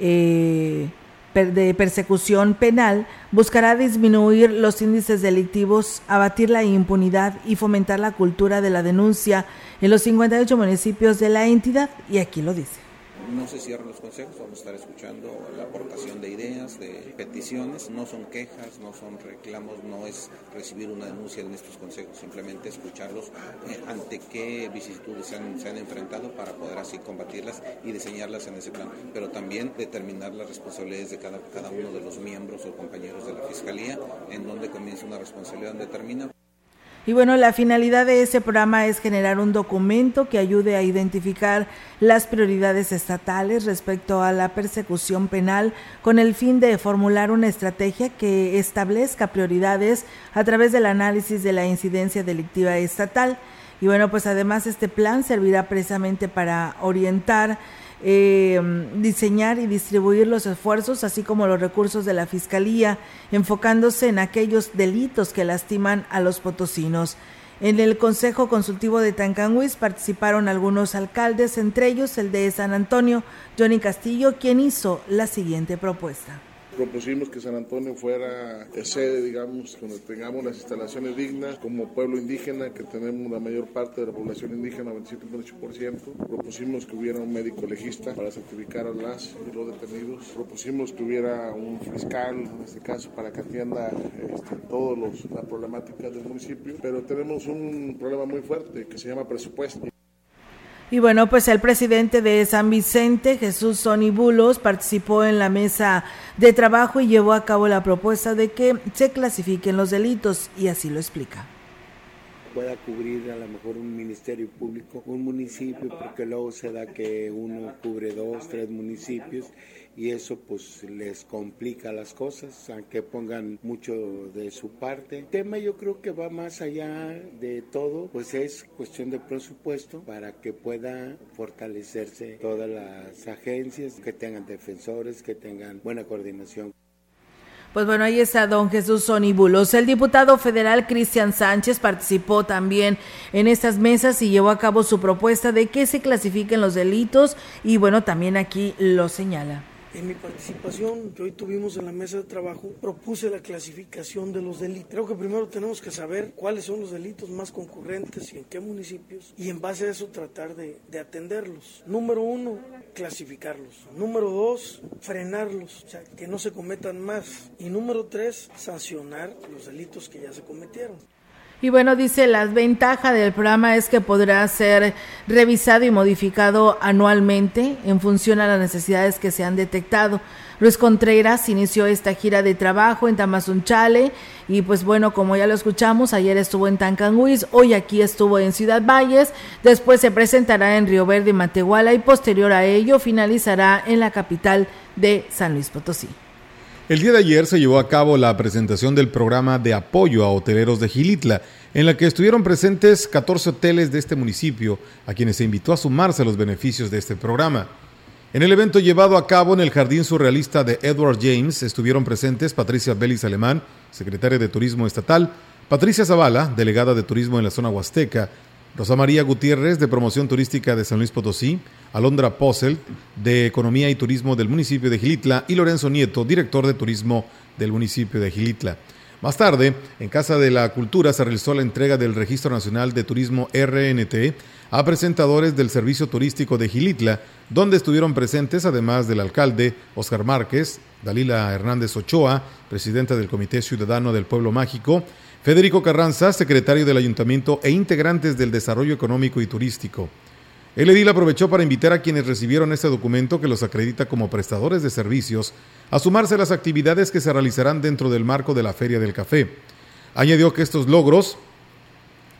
eh, de persecución penal buscará disminuir los índices delictivos, abatir la impunidad y fomentar la cultura de la denuncia en los 58 municipios de la entidad, y aquí lo dice no se cierran los consejos, vamos a estar escuchando la aportación de ideas, de peticiones, no son quejas, no son reclamos, no es recibir una denuncia en estos consejos, simplemente escucharlos eh, ante qué vicisitudes se han, enfrentado para poder así combatirlas y diseñarlas en ese plan, pero también determinar las responsabilidades de cada, cada uno de los miembros o compañeros de la Fiscalía, en donde comienza una responsabilidad, donde termina. Y bueno, la finalidad de ese programa es generar un documento que ayude a identificar las prioridades estatales respecto a la persecución penal con el fin de formular una estrategia que establezca prioridades a través del análisis de la incidencia delictiva estatal. Y bueno, pues además este plan servirá precisamente para orientar eh, diseñar y distribuir los esfuerzos, así como los recursos de la Fiscalía, enfocándose en aquellos delitos que lastiman a los potosinos. En el Consejo Consultivo de Tancanhuis participaron algunos alcaldes, entre ellos el de San Antonio, Johnny Castillo, quien hizo la siguiente propuesta propusimos que San Antonio fuera sede, digamos, donde tengamos las instalaciones dignas, como pueblo indígena, que tenemos la mayor parte de la población indígena, 27.8%. Propusimos que hubiera un médico legista para certificar a las y los detenidos. Propusimos que hubiera un fiscal, en este caso, para que atienda este, todas las problemáticas del municipio. Pero tenemos un problema muy fuerte que se llama presupuesto. Y bueno, pues el presidente de San Vicente, Jesús Sony Bulos, participó en la mesa de trabajo y llevó a cabo la propuesta de que se clasifiquen los delitos y así lo explica. Pueda cubrir a lo mejor un ministerio público, un municipio, porque luego se da que uno cubre dos, tres municipios y eso pues les complica las cosas, aunque pongan mucho de su parte. El tema yo creo que va más allá de todo, pues es cuestión de presupuesto para que pueda fortalecerse todas las agencias, que tengan defensores, que tengan buena coordinación. Pues bueno, ahí está don Jesús Sonibulos. El diputado federal Cristian Sánchez participó también en estas mesas y llevó a cabo su propuesta de que se clasifiquen los delitos y bueno, también aquí lo señala. En mi participación que hoy tuvimos en la mesa de trabajo, propuse la clasificación de los delitos. Creo que primero tenemos que saber cuáles son los delitos más concurrentes y en qué municipios, y en base a eso tratar de, atenderlos. Número uno, clasificarlos. Número dos, frenarlos, o sea, que no se cometan más. Y número tres, sancionar los delitos que ya se cometieron. Y bueno, dice, la ventaja del programa es que podrá ser revisado y modificado anualmente en función a las necesidades que se han detectado. Luis Contreras inició esta gira de trabajo en Tamazunchale y pues bueno, como ya lo escuchamos, ayer estuvo en Tancanguis, hoy aquí estuvo en Ciudad Valles, después se presentará en Río Verde y Matehuala y posterior a ello finalizará en la capital de San Luis Potosí. El día de ayer se llevó a cabo la presentación del programa de apoyo a hoteleros de Gilitla, en la que estuvieron presentes 14 hoteles de este municipio, a quienes se invitó a sumarse a los beneficios de este programa. En el evento llevado a cabo en el Jardín Surrealista de Edward James estuvieron presentes Patricia Belis Alemán, secretaria de Turismo Estatal, Patricia Zavala, delegada de Turismo en la zona Huasteca, Rosa María Gutiérrez, de Promoción Turística de San Luis Potosí, Alondra Posselt, de Economía y Turismo del municipio de Gilitla, y Lorenzo Nieto, director de Turismo del municipio de Gilitla. Más tarde, en Casa de la Cultura se realizó la entrega del Registro Nacional de Turismo RNT a presentadores del Servicio Turístico de Gilitla, donde estuvieron presentes, además del alcalde Oscar Márquez, Dalila Hernández Ochoa, presidenta del Comité Ciudadano del Pueblo Mágico, Federico Carranza, secretario del Ayuntamiento e integrantes del Desarrollo Económico y Turístico. El edil aprovechó para invitar a quienes recibieron este documento que los acredita como prestadores de servicios a sumarse a las actividades que se realizarán dentro del marco de la Feria del Café. Añadió que estos logros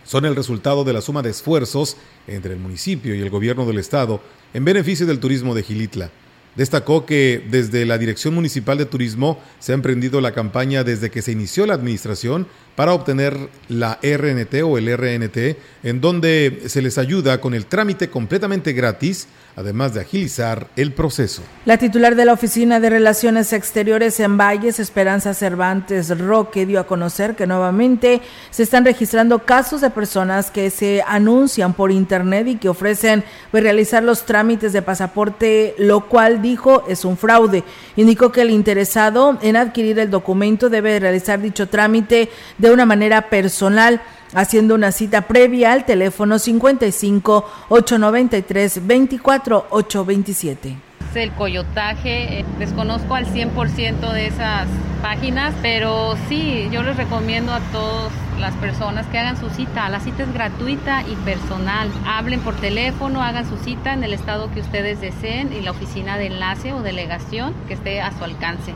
son el resultado de la suma de esfuerzos entre el municipio y el gobierno del estado en beneficio del turismo de Gilitla. Destacó que desde la Dirección Municipal de Turismo se ha emprendido la campaña desde que se inició la administración para obtener la RNT o el RNT, en donde se les ayuda con el trámite completamente gratis, además de agilizar el proceso. La titular de la Oficina de Relaciones Exteriores en Valles, Esperanza Cervantes Roque, dio a conocer que nuevamente se están registrando casos de personas que se anuncian por Internet y que ofrecen pues, realizar los trámites de pasaporte, lo cual dijo es un fraude. Indicó que el interesado en adquirir el documento debe realizar dicho trámite de una manera personal haciendo una cita previa al teléfono 55 893 24 827 el coyotaje. Eh, desconozco al 100% de esas páginas, pero sí, yo les recomiendo a todas las personas que hagan su cita. La cita es gratuita y personal. Hablen por teléfono, hagan su cita en el estado que ustedes deseen y la oficina de enlace o delegación que esté a su alcance.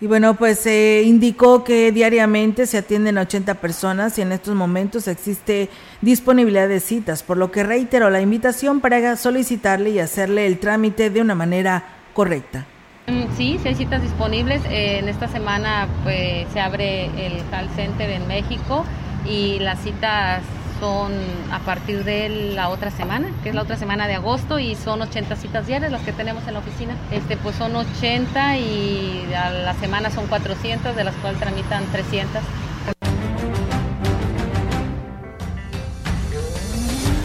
Y bueno, pues se indicó que diariamente se atienden 80 personas y en estos momentos existe disponibilidad de citas, por lo que reitero la invitación para solicitarle y hacerle el trámite de una manera correcta. Mm, sí, sí hay citas disponibles. En esta semana pues, se abre el call center en México y las citas son a partir de la otra semana, que es la otra semana de agosto, y son 80 citas diarias las que tenemos en la oficina. Este, pues son 80 y a la semana son 400, de las cuales tramitan 300.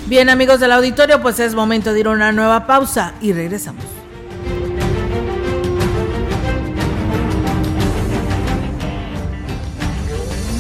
Bien amigos del auditorio, pues es momento de ir a una nueva pausa y regresamos.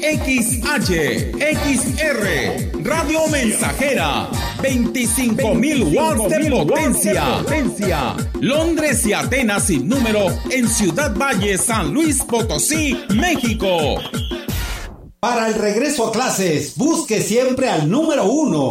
XH, XR, Radio Mensajera, 25.000 watts de potencia. Londres y Atenas sin número en Ciudad Valle, San Luis Potosí, México. Para el regreso a clases, busque siempre al número uno.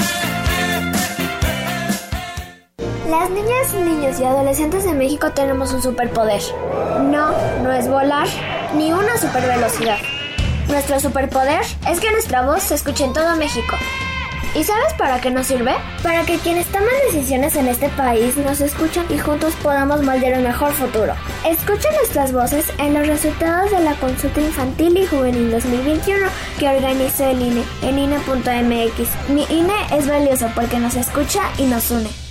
Las niñas, niños y adolescentes de México tenemos un superpoder. No, no es volar, ni una supervelocidad. Nuestro superpoder es que nuestra voz se escuche en todo México. ¿Y sabes para qué nos sirve? Para que quienes toman decisiones en este país nos escuchen y juntos podamos moldear un mejor futuro. Escucha nuestras voces en los resultados de la consulta infantil y juvenil 2021 que organizó el INE en INE.mx. Mi INE es valioso porque nos escucha y nos une.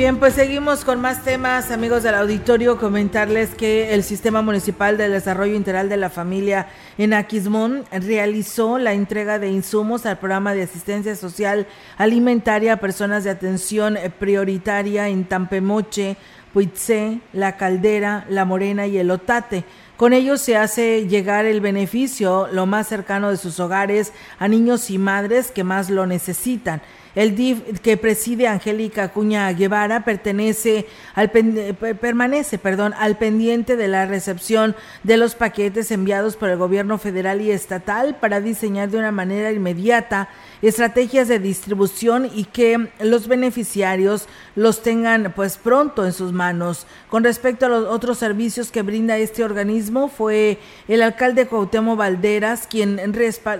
Bien, pues seguimos con más temas, amigos del auditorio. Comentarles que el Sistema Municipal de Desarrollo Integral de la Familia en Aquismón realizó la entrega de insumos al programa de asistencia social alimentaria a personas de atención prioritaria en Tampemoche, Puitzé, La Caldera, La Morena y El Otate. Con ellos se hace llegar el beneficio lo más cercano de sus hogares a niños y madres que más lo necesitan. El DIF que preside Angélica Cuña Guevara pertenece al permanece, perdón, al pendiente de la recepción de los paquetes enviados por el gobierno federal y estatal para diseñar de una manera inmediata estrategias de distribución y que los beneficiarios los tengan pues pronto en sus manos. Con respecto a los otros servicios que brinda este organismo, fue el alcalde Cuauhtémoc Valderas quien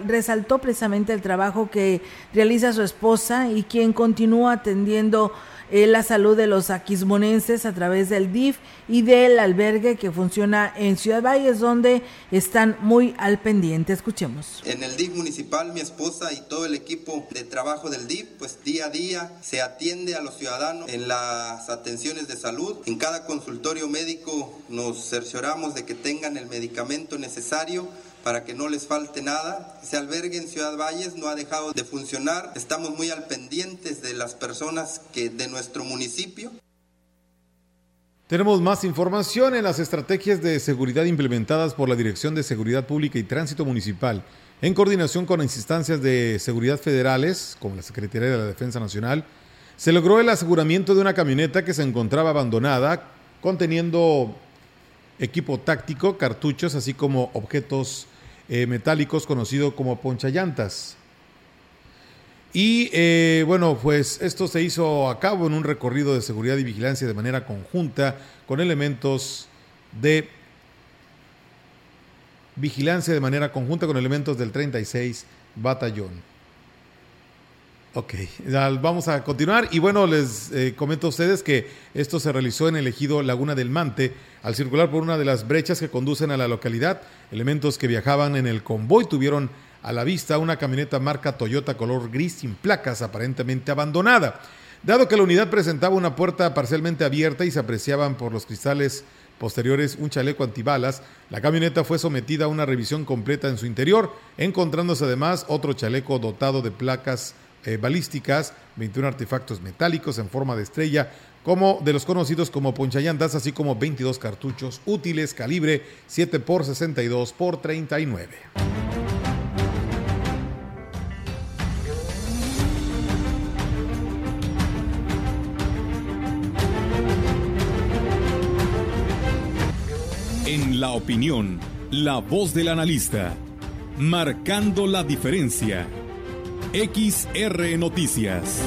resaltó precisamente el trabajo que realiza su esposa y quien continúa atendiendo eh, la salud de los aquismonenses a través del DIF y del albergue que funciona en Ciudad Valles, donde están muy al pendiente. Escuchemos. En el DIF municipal, mi esposa y todo el equipo de trabajo del DIF, pues día a día se atiende a los ciudadanos en las atenciones de salud. En cada consultorio médico nos cercioramos de que tengan el medicamento necesario para que no les falte nada. Ese albergue en Ciudad Valles no ha dejado de funcionar. Estamos muy al pendientes de las personas que de nuestro municipio. Tenemos más información en las estrategias de seguridad implementadas por la Dirección de Seguridad Pública y Tránsito Municipal, en coordinación con instancias de seguridad federales, como la Secretaría de la Defensa Nacional, se logró el aseguramiento de una camioneta que se encontraba abandonada, conteniendo equipo táctico, cartuchos, así como objetos eh, metálicos conocido como ponchallantas. Y eh, bueno, pues esto se hizo a cabo en un recorrido de seguridad y vigilancia de manera conjunta con elementos de vigilancia de manera conjunta con elementos del 36 Batallón. Ok, vamos a continuar y bueno, les eh, comento a ustedes que esto se realizó en el ejido Laguna del Mante al circular por una de las brechas que conducen a la localidad. Elementos que viajaban en el convoy tuvieron a la vista una camioneta marca Toyota color gris sin placas aparentemente abandonada. Dado que la unidad presentaba una puerta parcialmente abierta y se apreciaban por los cristales posteriores un chaleco antibalas, la camioneta fue sometida a una revisión completa en su interior, encontrándose además otro chaleco dotado de placas eh, balísticas, 21 artefactos metálicos en forma de estrella, como de los conocidos como ponchallantas, así como 22 cartuchos útiles calibre 7 x 62 x 39. En la opinión, la voz del analista, marcando la diferencia. XR Noticias.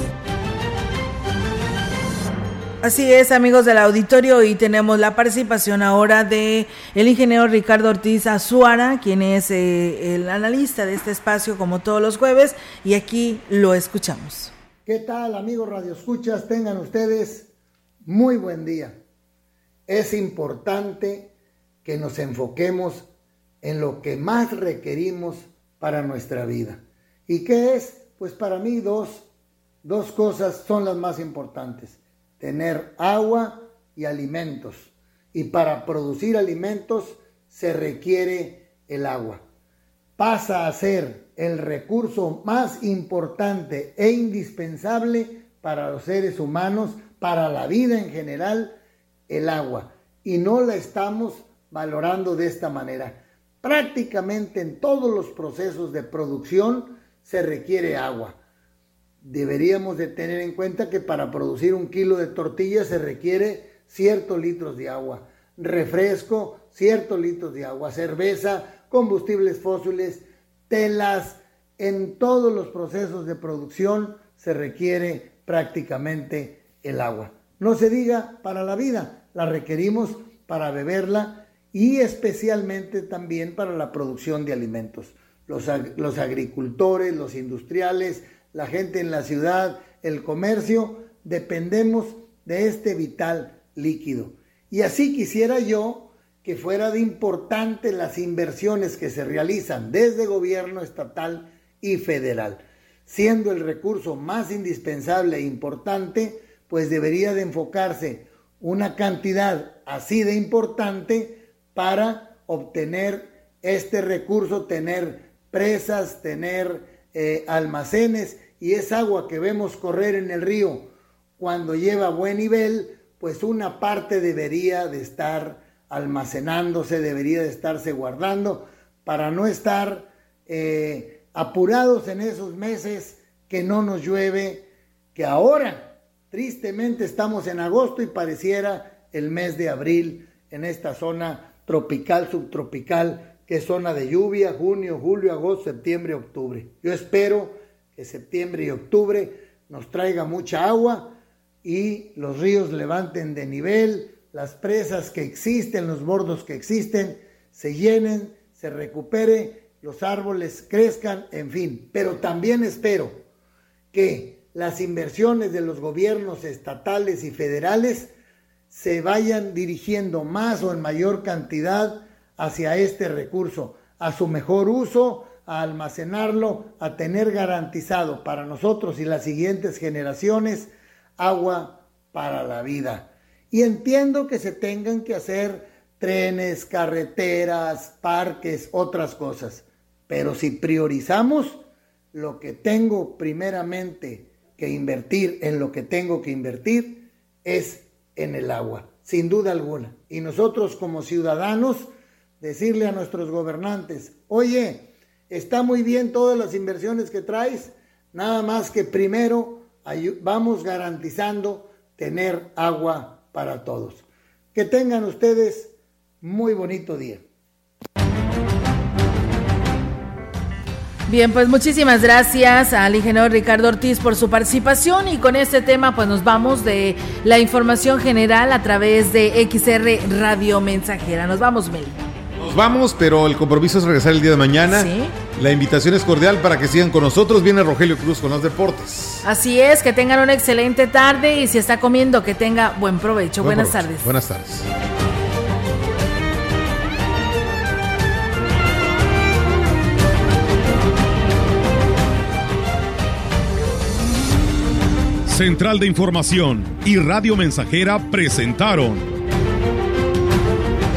Así es, amigos del auditorio, y tenemos la participación ahora de el ingeniero Ricardo Ortiz Azuara, quien es eh, el analista de este espacio como todos los jueves, y aquí lo escuchamos. ¿Qué tal, amigos Radio Escuchas? Tengan ustedes muy buen día. Es importante que nos enfoquemos en lo que más requerimos para nuestra vida. ¿Y qué es? Pues para mí dos, dos cosas son las más importantes. Tener agua y alimentos. Y para producir alimentos se requiere el agua. Pasa a ser el recurso más importante e indispensable para los seres humanos, para la vida en general, el agua. Y no la estamos valorando de esta manera. Prácticamente en todos los procesos de producción se requiere agua. Deberíamos de tener en cuenta que para producir un kilo de tortilla se requiere ciertos litros de agua, refresco, ciertos litros de agua, cerveza, combustibles fósiles, telas, en todos los procesos de producción se requiere prácticamente el agua. No se diga para la vida, la requerimos para beberla y especialmente también para la producción de alimentos. Los, los agricultores, los industriales, la gente en la ciudad, el comercio, dependemos de este vital líquido. Y así quisiera yo que fuera de importante las inversiones que se realizan desde gobierno estatal y federal. Siendo el recurso más indispensable e importante, pues debería de enfocarse una cantidad así de importante para obtener este recurso, tener presas, tener eh, almacenes y es agua que vemos correr en el río. Cuando lleva buen nivel, pues una parte debería de estar almacenándose, debería de estarse guardando para no estar eh, apurados en esos meses que no nos llueve, que ahora tristemente estamos en agosto y pareciera el mes de abril en esta zona tropical, subtropical, que es zona de lluvia, junio, julio, agosto, septiembre, octubre. Yo espero que septiembre y octubre nos traiga mucha agua y los ríos levanten de nivel, las presas que existen, los bordos que existen, se llenen, se recupere, los árboles crezcan, en fin. Pero también espero que las inversiones de los gobiernos estatales y federales se vayan dirigiendo más o en mayor cantidad hacia este recurso, a su mejor uso, a almacenarlo, a tener garantizado para nosotros y las siguientes generaciones agua para la vida. Y entiendo que se tengan que hacer trenes, carreteras, parques, otras cosas. Pero si priorizamos lo que tengo primeramente que invertir en lo que tengo que invertir, es en el agua, sin duda alguna. Y nosotros como ciudadanos, decirle a nuestros gobernantes, oye, está muy bien todas las inversiones que traes, nada más que primero vamos garantizando tener agua para todos. Que tengan ustedes muy bonito día. Bien, pues muchísimas gracias al ingeniero Ricardo Ortiz por su participación y con este tema pues nos vamos de la información general a través de XR Radio Mensajera. Nos vamos, Mel. Nos vamos, pero el compromiso es regresar el día de mañana. Sí. La invitación es cordial para que sigan con nosotros. Viene Rogelio Cruz con los deportes. Así es, que tengan una excelente tarde y si está comiendo, que tenga buen provecho. Buenas tardes. Buenas tardes. Central de Información y Radio Mensajera presentaron